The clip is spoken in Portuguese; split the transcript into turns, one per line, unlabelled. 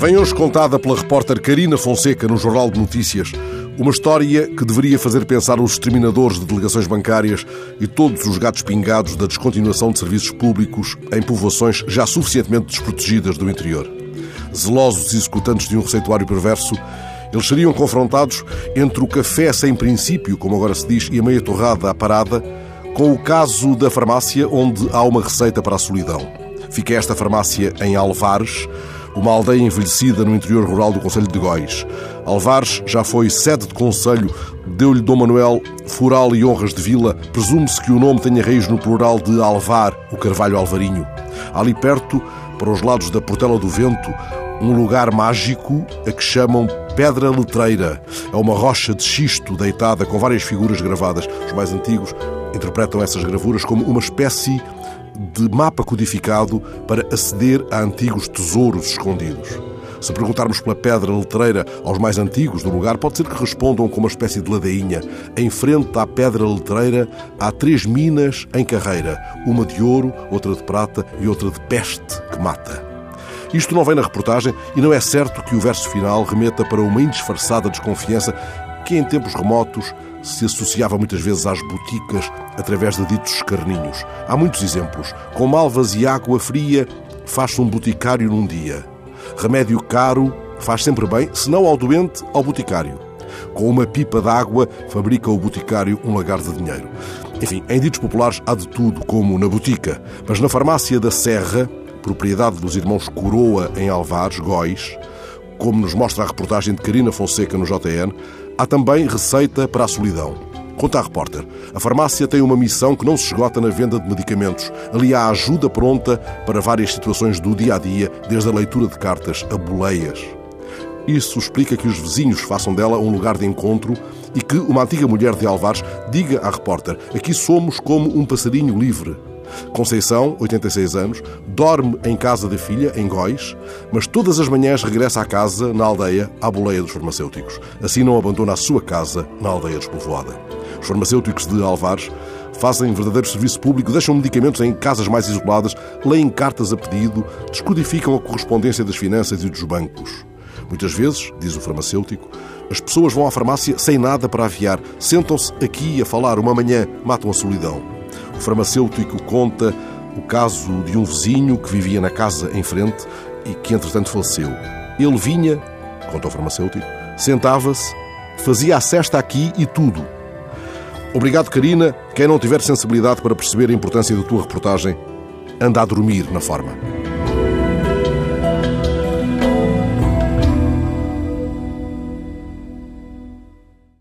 Vem hoje contada pela repórter Karina Fonseca no Jornal de Notícias uma história que deveria fazer pensar os exterminadores de delegações bancárias e todos os gatos pingados da descontinuação de serviços públicos em povoações já suficientemente desprotegidas do interior. Zelosos executantes de um receituário perverso, eles seriam confrontados entre o café sem princípio, como agora se diz, e a meia torrada à parada, com o caso da farmácia onde há uma receita para a solidão. Fica esta farmácia em Alvares, uma aldeia envelhecida no interior rural do Conselho de Góis. Alvares já foi sede de conselho, deu-lhe Dom Manuel fural e honras de vila. Presume-se que o nome tenha raiz no plural de Alvar, o Carvalho Alvarinho. Ali perto, para os lados da Portela do Vento, um lugar mágico a que chamam Pedra Letreira. É uma rocha de xisto deitada com várias figuras gravadas. Os mais antigos interpretam essas gravuras como uma espécie de mapa codificado para aceder a antigos tesouros escondidos. Se perguntarmos pela pedra letreira aos mais antigos do lugar, pode ser que respondam com uma espécie de ladainha. Em frente à pedra letreira há três minas em carreira, uma de ouro, outra de prata e outra de peste que mata. Isto não vem na reportagem e não é certo que o verso final remeta para uma indisfarçada desconfiança que em tempos remotos se associava muitas vezes às boticas através de ditos escarninhos. Há muitos exemplos. Com malvas e água fria faz-se um boticário num dia. Remédio caro faz sempre bem, se não ao doente, ao boticário. Com uma pipa d'água fabrica o boticário um lagar de dinheiro. Enfim, em ditos populares há de tudo, como na botica. Mas na farmácia da Serra, propriedade dos irmãos Coroa em Alvares, Góis, como nos mostra a reportagem de Karina Fonseca no JN, há também receita para a solidão. Conta a repórter, a farmácia tem uma missão que não se esgota na venda de medicamentos. Ali há ajuda pronta para várias situações do dia a dia, desde a leitura de cartas a boleias. Isso explica que os vizinhos façam dela um lugar de encontro e que uma antiga mulher de Alvares diga à repórter: aqui somos como um passarinho livre. Conceição, 86 anos, dorme em casa da filha, em Góis, mas todas as manhãs regressa à casa, na aldeia, à boleia dos farmacêuticos. Assim não abandona a sua casa, na aldeia despovoada. Os farmacêuticos de Alvares fazem verdadeiro serviço público, deixam medicamentos em casas mais isoladas, leem cartas a pedido, descodificam a correspondência das finanças e dos bancos. Muitas vezes, diz o farmacêutico, as pessoas vão à farmácia sem nada para aviar, sentam-se aqui a falar uma manhã, matam a solidão. O farmacêutico conta o caso de um vizinho que vivia na casa em frente e que, entretanto, faleceu. Ele vinha, conta o farmacêutico, sentava-se, fazia a cesta aqui e tudo. Obrigado, Karina. Quem não tiver sensibilidade para perceber a importância da tua reportagem, anda a dormir na forma.